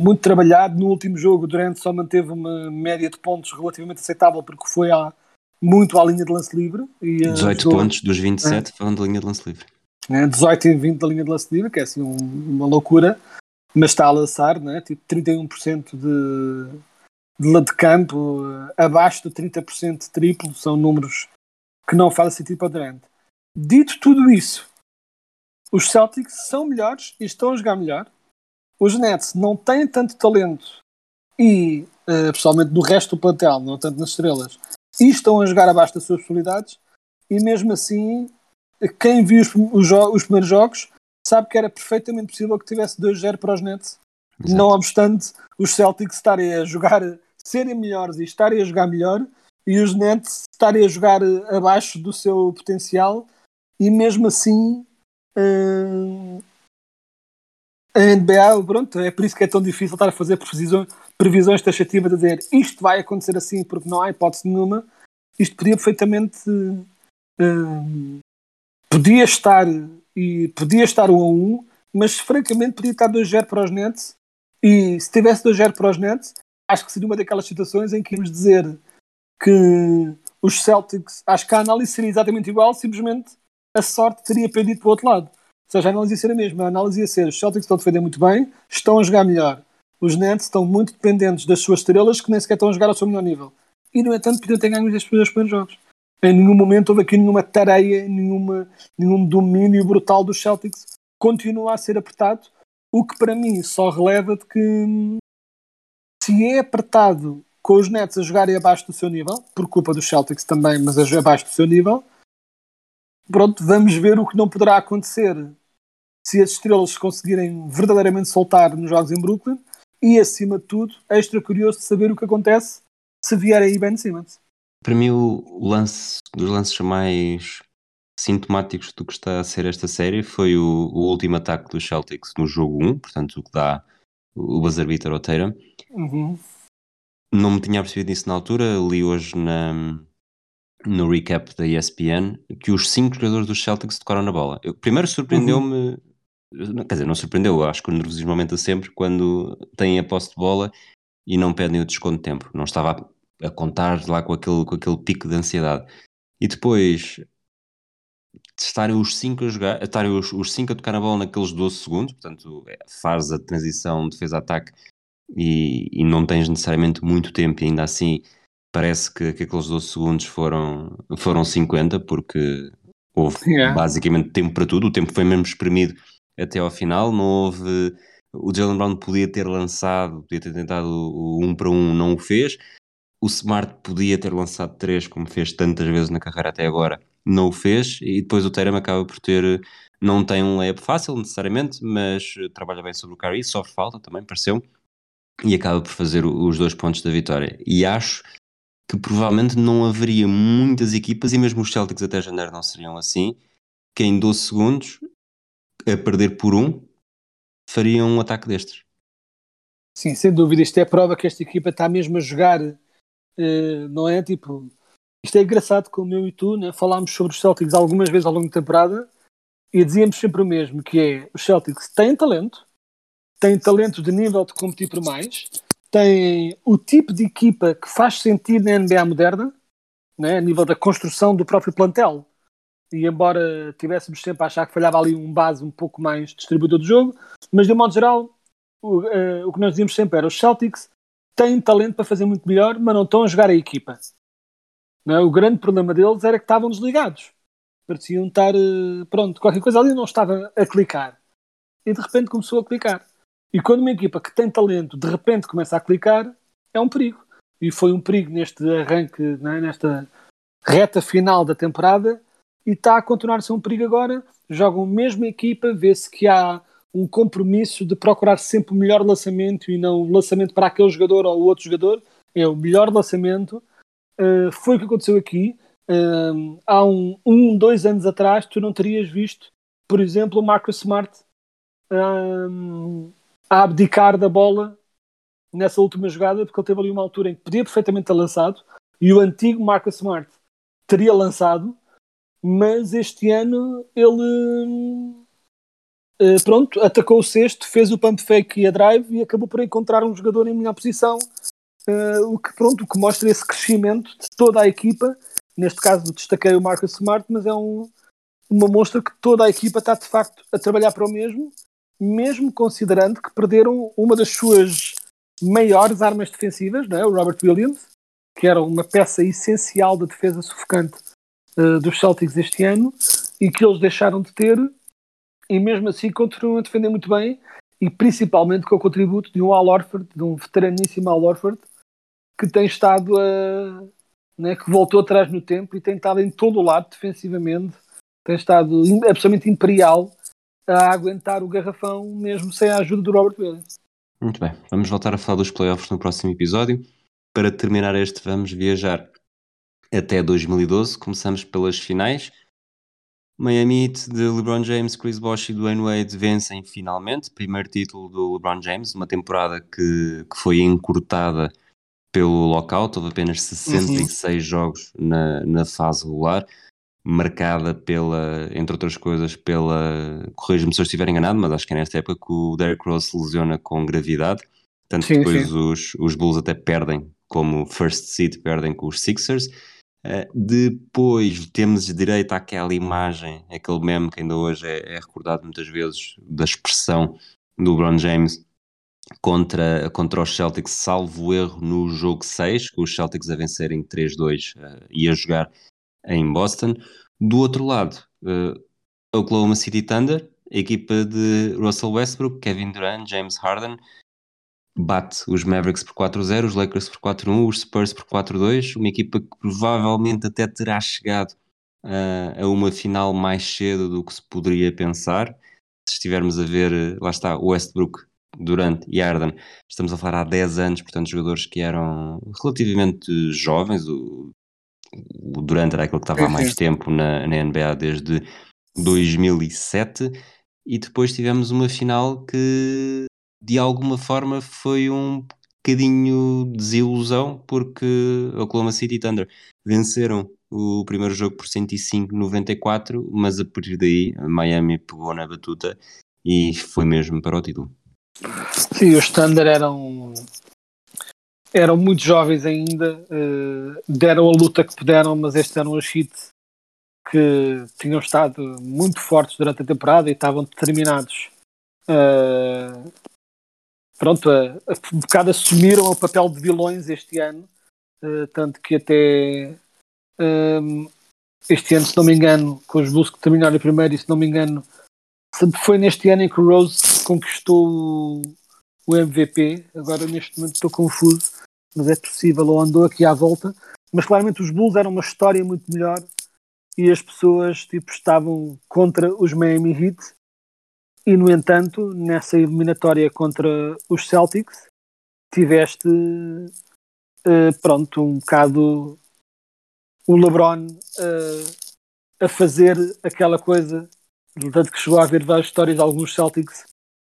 muito trabalhado. No último jogo, o Durant só manteve uma média de pontos relativamente aceitável porque foi à, muito à linha de lance livre. E, 18 jogou, pontos dos 27 é, foram da linha de lance livre. É, 18 e 20 da linha de lance livre, que é assim um, uma loucura, mas está a lançar, né? tipo 31% de, de lado de campo, abaixo de 30% de triplo, são números que não fazem sentido para Durant. Dito tudo isso, os Celtics são melhores e estão a jogar melhor. Os Nets não têm tanto talento e, uh, pessoalmente, do resto do plantel, não tanto nas estrelas, e estão a jogar abaixo das suas possibilidades. E mesmo assim, quem viu os, os, os primeiros jogos sabe que era perfeitamente possível que tivesse 2-0 para os Nets. Exato. Não obstante os Celtics estarem a jogar, serem melhores e estarem a jogar melhor, e os Nets estarem a jogar abaixo do seu potencial, e mesmo assim hum, a NBA, pronto, é por isso que é tão difícil estar a fazer previsões, previsões taxativas, a dizer isto vai acontecer assim porque não há hipótese nenhuma. Isto podia perfeitamente uh, podia estar e podia estar 1 a 1, mas francamente podia estar 2-0 para os Nets. E se tivesse 2-0 para os Nets, acho que seria uma daquelas situações em que íamos dizer que os Celtics, acho que a análise seria exatamente igual, simplesmente a sorte teria pendido para o outro lado seja, a análise ia ser a mesma. A análise ia ser: os Celtics estão a defender muito bem, estão a jogar melhor. Os Nets estão muito dependentes das suas estrelas que nem sequer estão a jogar ao seu melhor nível. E, no entanto, podiam ter ganho dois primeiros jogos. Em nenhum momento houve aqui nenhuma tareia, nenhuma, nenhum domínio brutal dos Celtics. Continua a ser apertado, o que para mim só releva de que se é apertado com os Nets a jogarem abaixo do seu nível, por culpa dos Celtics também, mas abaixo do seu nível, pronto, vamos ver o que não poderá acontecer se as estrelas conseguirem verdadeiramente soltar nos jogos em Brooklyn e, acima de tudo, extra curioso de saber o que acontece se vier aí Ben Simmons. Para mim, o lance dos lances mais sintomáticos do que está a ser esta série foi o, o último ataque dos Celtics no jogo 1, portanto, o que dá o buzzer beater ao Tatum. Uhum. Não me tinha percebido isso na altura, li hoje na, no recap da ESPN que os cinco jogadores dos Celtics tocaram na bola. Eu, primeiro surpreendeu-me, uhum. quer dizer, não surpreendeu, acho que o nervosismo aumenta sempre quando têm a posse de bola e não pedem o desconto de tempo. Não estava a, a contar lá com aquele, com aquele pico de ansiedade. E depois estarem os cinco a jogar, estarem os, os cinco a tocar na bola naqueles 12 segundos, portanto, é, faz a transição defesa-ataque e, e não tens necessariamente muito tempo e ainda assim parece que, que aqueles 12 segundos foram, foram 50, porque houve yeah. basicamente tempo para tudo, o tempo foi mesmo espremido até ao final, não houve. O Jalen Brown podia ter lançado, podia ter tentado o 1 um para 1, um, não o fez. O Smart podia ter lançado 3, como fez tantas vezes na carreira até agora, não o fez. E depois o Terem acaba por ter. Não tem um layup fácil necessariamente, mas trabalha bem sobre o Curry, sofre falta também, pareceu. E acaba por fazer os dois pontos da vitória. E acho que provavelmente não haveria muitas equipas, e mesmo os Celtics até janeiro não seriam assim, que em 12 segundos, a perder por um, fariam um ataque destes. Sim, sem dúvida. Isto é prova que esta equipa está mesmo a jogar, eh, não é? Tipo, isto é engraçado como eu e tu né, falámos sobre os Celtics algumas vezes ao longo da temporada e dizíamos sempre o mesmo, que é os Celtics têm talento, têm talento de nível de competir por mais, têm o tipo de equipa que faz sentido na NBA moderna, né, a nível da construção do próprio plantel. E embora tivéssemos sempre a achar que falhava ali um base um pouco mais distribuidor do jogo, mas de um modo geral, o, uh, o que nós dizíamos sempre era os Celtics têm talento para fazer muito melhor, mas não estão a jogar a equipa. É? O grande problema deles era que estavam desligados. Pareciam estar, uh, pronto, qualquer coisa ali não estava a clicar. E de repente começou a clicar. E quando uma equipa que tem talento de repente começa a clicar, é um perigo. E foi um perigo neste arranque, é? nesta reta final da temporada, e está a continuar a ser um perigo agora. Jogam a mesma equipa, vê-se que há um compromisso de procurar sempre o melhor lançamento e não o lançamento para aquele jogador ou outro jogador. É o melhor lançamento. Uh, foi o que aconteceu aqui. Uh, há um, um, dois anos atrás, tu não terias visto, por exemplo, o Marcus Smart uh, a abdicar da bola nessa última jogada, porque ele teve ali uma altura em que podia perfeitamente ter lançado e o antigo Marcus Smart teria lançado mas este ano ele uh, pronto, atacou o sexto, fez o pump fake e a drive e acabou por encontrar um jogador em melhor posição, uh, o que pronto, o que mostra esse crescimento de toda a equipa. Neste caso destaquei o Marcus Smart, mas é um, uma mostra que toda a equipa está de facto a trabalhar para o mesmo, mesmo considerando que perderam uma das suas maiores armas defensivas, não é? o Robert Williams, que era uma peça essencial da defesa sufocante uh, dos Celtics este ano e que eles deixaram de ter e mesmo assim continuam a defender muito bem e principalmente com o contributo de um Al Orford, de um veteraníssimo Al Orford que tem estado a né, que voltou atrás no tempo e tem estado em todo o lado defensivamente tem estado absolutamente imperial a aguentar o garrafão mesmo sem a ajuda do Robert Williams. Muito bem, vamos voltar a falar dos playoffs no próximo episódio. Para terminar este, vamos viajar até 2012. Começamos pelas finais. Miami Heat de LeBron James, Chris Bosh e Dwayne Wade vencem finalmente. Primeiro título do LeBron James, uma temporada que, que foi encurtada pelo lockout. Houve apenas 66 uhum. jogos na, na fase regular, marcada pela, entre outras coisas, pela. Corrija-me se eu estiver enganado, mas acho que é nesta época que o Derrick Rose se lesiona com gravidade. Tanto que depois sim. Os, os Bulls até perdem, como first seed, perdem com os Sixers. Uh, depois temos direito àquela imagem, aquele meme que ainda hoje é, é, recordado muitas vezes, da expressão do LeBron James contra, contra os Celtics, salvo erro no jogo 6, com os Celtics a vencerem 3-2 uh, e a jogar em Boston. Do outro lado, uh, Oklahoma City Thunder, a equipa de Russell Westbrook, Kevin Durant, James Harden, bate os Mavericks por 4-0, os Lakers por 4-1, os Spurs por 4-2, uma equipa que provavelmente até terá chegado uh, a uma final mais cedo do que se poderia pensar. Se estivermos a ver, lá está, Westbrook, Durant e Arden, estamos a falar há 10 anos, portanto, jogadores que eram relativamente jovens. O, o Durant era aquele que estava há mais tempo na, na NBA desde 2007 e depois tivemos uma final que de alguma forma foi um bocadinho desilusão porque Oklahoma City Thunder venceram o primeiro jogo por 105-94, mas a partir daí Miami pegou na batuta e foi mesmo para o título. Sim, os Thunder eram eram muito jovens ainda, uh, deram a luta que puderam, mas estes eram os hits que tinham estado muito fortes durante a temporada e estavam determinados uh, pronto, a, a, um bocado assumiram o papel de vilões este ano, uh, tanto que até um, este ano, se não me engano, com os Bulls que terminaram primeiro, e se não me engano, foi neste ano em que o Rose conquistou o, MVP. Agora, neste momento, estou confuso, mas é possível, ou andou aqui à volta. Mas claramente, os Bulls eram uma história muito melhor e as pessoas tipo, estavam contra os Miami Heat e, no entanto, nessa eliminatória contra os Celtics, tiveste, uh, pronto, um bocado o LeBron uh, a fazer aquela coisa, tanto que chegou a haver várias histórias de alguns Celtics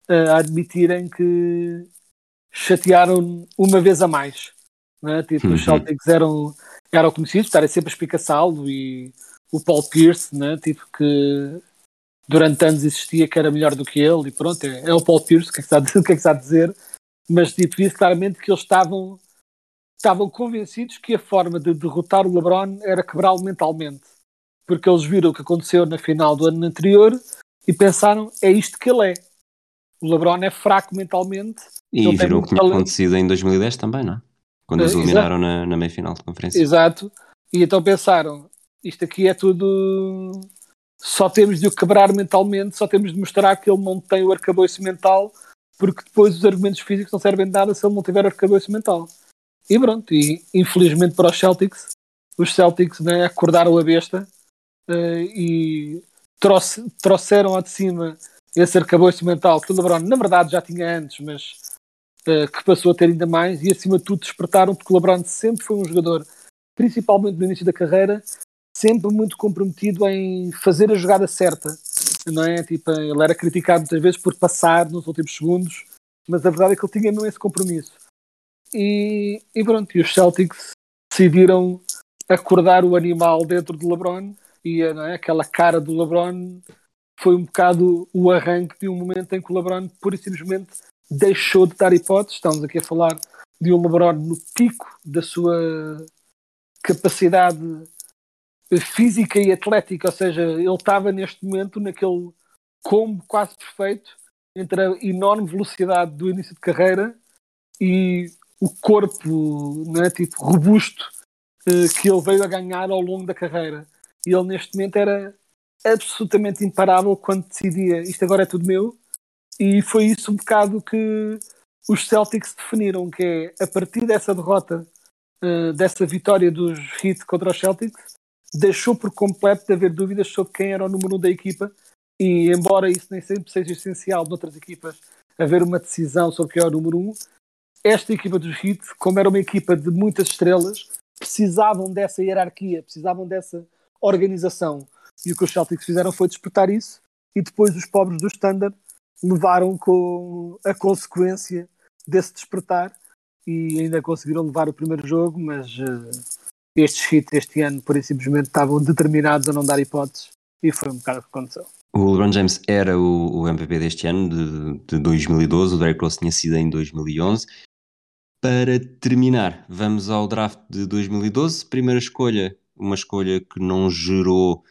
uh, a admitirem que chatearam uma vez a mais. Não é? Tipo, Uhum. Os Celtics eram, eram conhecidos por estarem sempre a espicaçá-lo e o Paul Pierce, né? tipo, que durante anos existia que era melhor do que ele e pronto, é, é o Paul Pierce, o que é que está a dizer? O que é que está a dizer? Mas tipo, via claramente que eles estavam, estavam convencidos que a forma de derrotar o LeBron era quebrá-lo mentalmente. Porque eles viram o que aconteceu na final do ano anterior e pensaram, é isto que ele é. O LeBron é fraco mentalmente. E virou o muito que tinha talento. acontecido em 2010 também, não é? Quando os Eh, eliminaram na, na meia final de conferência. Exato. E então pensaram, isto aqui é tudo. Só temos de o quebrar mentalmente, só temos de mostrar que ele não tem o arcabouço mental, porque depois os argumentos físicos não servem de nada se ele não tiver arcabouço mental. E pronto, e infelizmente para os Celtics, os Celtics né, acordaram a besta eh, e trouxe- trouxeram ao de cima esse arcabouço mental que o LeBron na verdade já tinha antes, mas eh, que passou a ter ainda mais e acima de tudo despertaram porque o LeBron sempre foi um jogador principalmente no início da carreira, sempre muito comprometido em fazer a jogada certa, não é? Tipo, ele era criticado muitas vezes por passar nos últimos segundos, mas a verdade é que ele tinha mesmo esse compromisso. E, e pronto, e os Celtics decidiram acordar o animal dentro do LeBron e é? aquela cara do LeBron foi um bocado o arranque de um momento em que o LeBron pura e simplesmente deixou de dar hipóteses. Estamos aqui a falar de um LeBron no pico da sua capacidade física e atlética, ou seja, ele estava neste momento naquele combo quase perfeito entre a enorme velocidade do início de carreira e o corpo né, tipo, robusto eh, que ele veio a ganhar ao longo da carreira. E ele neste momento era absolutamente imparável quando decidia isto agora é tudo meu. E foi isso um bocado que os Celtics definiram, que é a partir dessa derrota Uh, dessa vitória dos Heat contra os Celtics, deixou por completo de haver dúvidas sobre quem era o número um da equipa e embora isso nem sempre seja essencial noutras equipas haver uma decisão sobre quem é o número um, esta equipa dos Heat, como era uma equipa de muitas estrelas, precisavam dessa hierarquia, precisavam dessa organização e o que os Celtics fizeram foi despertar isso e depois os pobres do Standard levaram com a consequência desse despertar e ainda conseguiram levar o primeiro jogo, mas uh, estes hits este ano, por simplesmente, estavam determinados a não dar hipóteses e foi um bocado o que aconteceu. O LeBron James era o, o MVP deste ano, de, de 2012, o Derrick Rose tinha sido em 2011. Para terminar, vamos ao draft de 2012. Primeira escolha, uma escolha que não gerou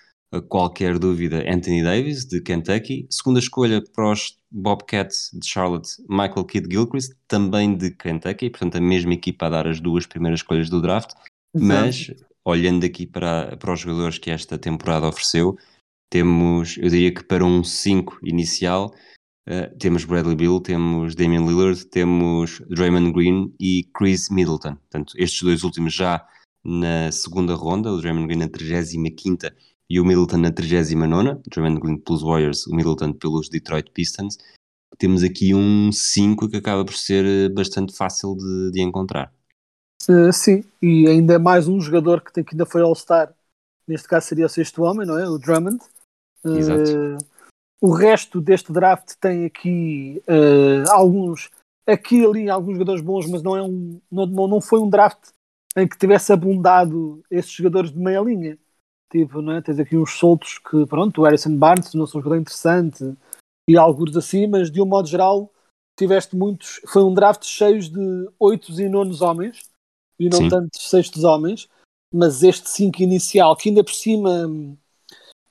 qualquer dúvida, Anthony Davis, de Kentucky. Segunda escolha para os Bobcats de Charlotte, Michael Kidd Gilchrist, também de Kentucky, portanto a mesma equipa a dar as duas primeiras escolhas do draft, mas olhando aqui para, para os jogadores que esta temporada ofereceu, temos, eu diria que para um 5 inicial, uh, temos Bradley Bill, temos Damian Lillard, temos Draymond Green e Chris Middleton. Portanto, estes dois últimos já na segunda ronda, o Draymond Green na 35ª e o Middleton na 39ª, Draymond Green pelos Warriors, o Middleton pelos Detroit Pistons. Temos aqui um 5 que acaba por ser bastante fácil de, de encontrar. Sim, e ainda mais um jogador que, tem, que ainda foi All-Star, neste caso seria o sexto homem, não é? O Drummond. Exato. Uh, o resto deste draft tem aqui uh, alguns, aqui e ali, alguns jogadores bons, mas não, é um, não, não foi um draft em que tivesse abundado esses jogadores de meia linha. Tipo, não é? Tens aqui uns soltos que, pronto, o Harrison Barnes não são um jogador interessante e alguns assim, mas de um modo geral tiveste muitos. Foi um draft cheio de oitos e nonos homens e não Sim. tantos sextos homens, mas este 5 inicial, que ainda por cima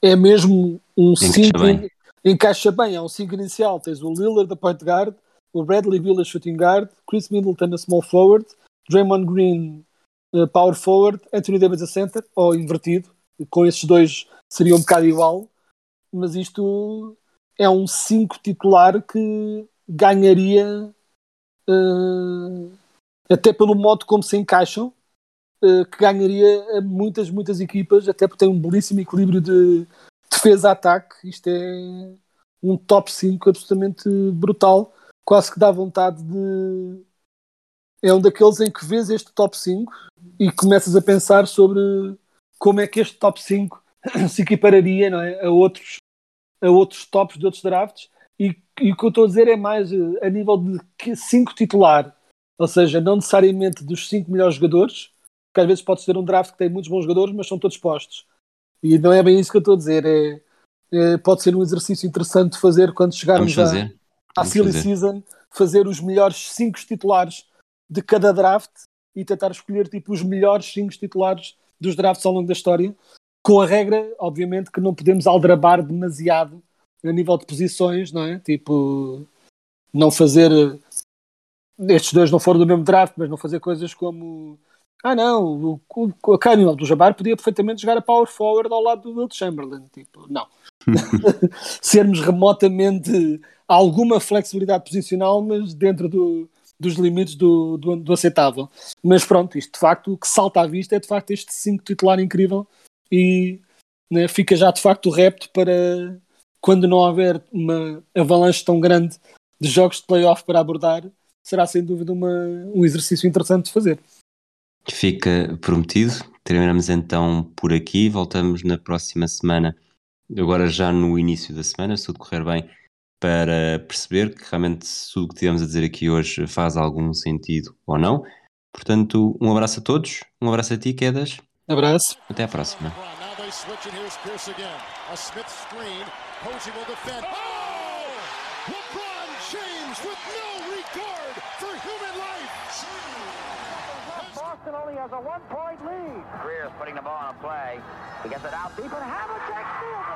é mesmo um Encaixa 5 bem. encaixa bem, é um 5 inicial. Tens o Lillard da point guard, o Bradley Beal a shooting guard, Chris Middleton a small forward, Draymond Green a power forward, Anthony Davis a center, ou invertido, com esses dois seria um bocado igual, mas isto é um 5 titular que ganharia uh, até pelo modo como se encaixam, uh, que ganharia a muitas, muitas equipas, até porque tem um belíssimo equilíbrio de defesa-ataque. Isto é um top 5 absolutamente brutal, quase que dá vontade de. É um daqueles em que vês este top 5 e começas a pensar sobre como é que este top 5 se equipararia não é, a, outros, a outros tops de outros drafts. E, e o que eu estou a dizer é mais eh, a nível de 5 titular, ou seja, não necessariamente dos 5 melhores jogadores, porque às vezes pode ser um draft que tem muitos bons jogadores, mas são todos postos. E não é bem isso que eu estou a dizer. É, é pode ser um exercício interessante de fazer quando chegarmos fazer. à Vamos silly fazer. season, fazer os melhores 5 titulares de cada draft e tentar escolher tipo os melhores 5 titulares dos drafts ao longo da história, com a regra, obviamente, que não podemos aldrabar demasiado a nível de posições, não é? Tipo, não fazer eh, estes dois não foram do mesmo draft, mas não fazer coisas como ah não, o, o, o Karim Abdul-Jabbar podia perfeitamente jogar a power forward ao lado do Will Chamberlain, tipo, não. Sermos remotamente alguma flexibilidade posicional, mas dentro do, dos limites do, do, do aceitável. Mas pronto, isto de facto, o que salta à vista é de facto este 5 titular incrível e né, fica já de facto o repto para quando não houver uma avalanche tão grande de jogos de playoff para abordar, será sem dúvida uma, um exercício interessante de fazer. Fica prometido. Terminamos então por aqui. Voltamos na próxima semana, agora já no início da semana, se tudo correr bem, para perceber que realmente se tudo o que tivemos a dizer aqui hoje faz algum sentido ou não. Portanto, um abraço a todos, um abraço a ti, Quedas. Abraço. Até à próxima. Oh! Boston only has a one-point lead. Greer's putting the ball on a play. He gets it out deep and Havlicek steals it. Over the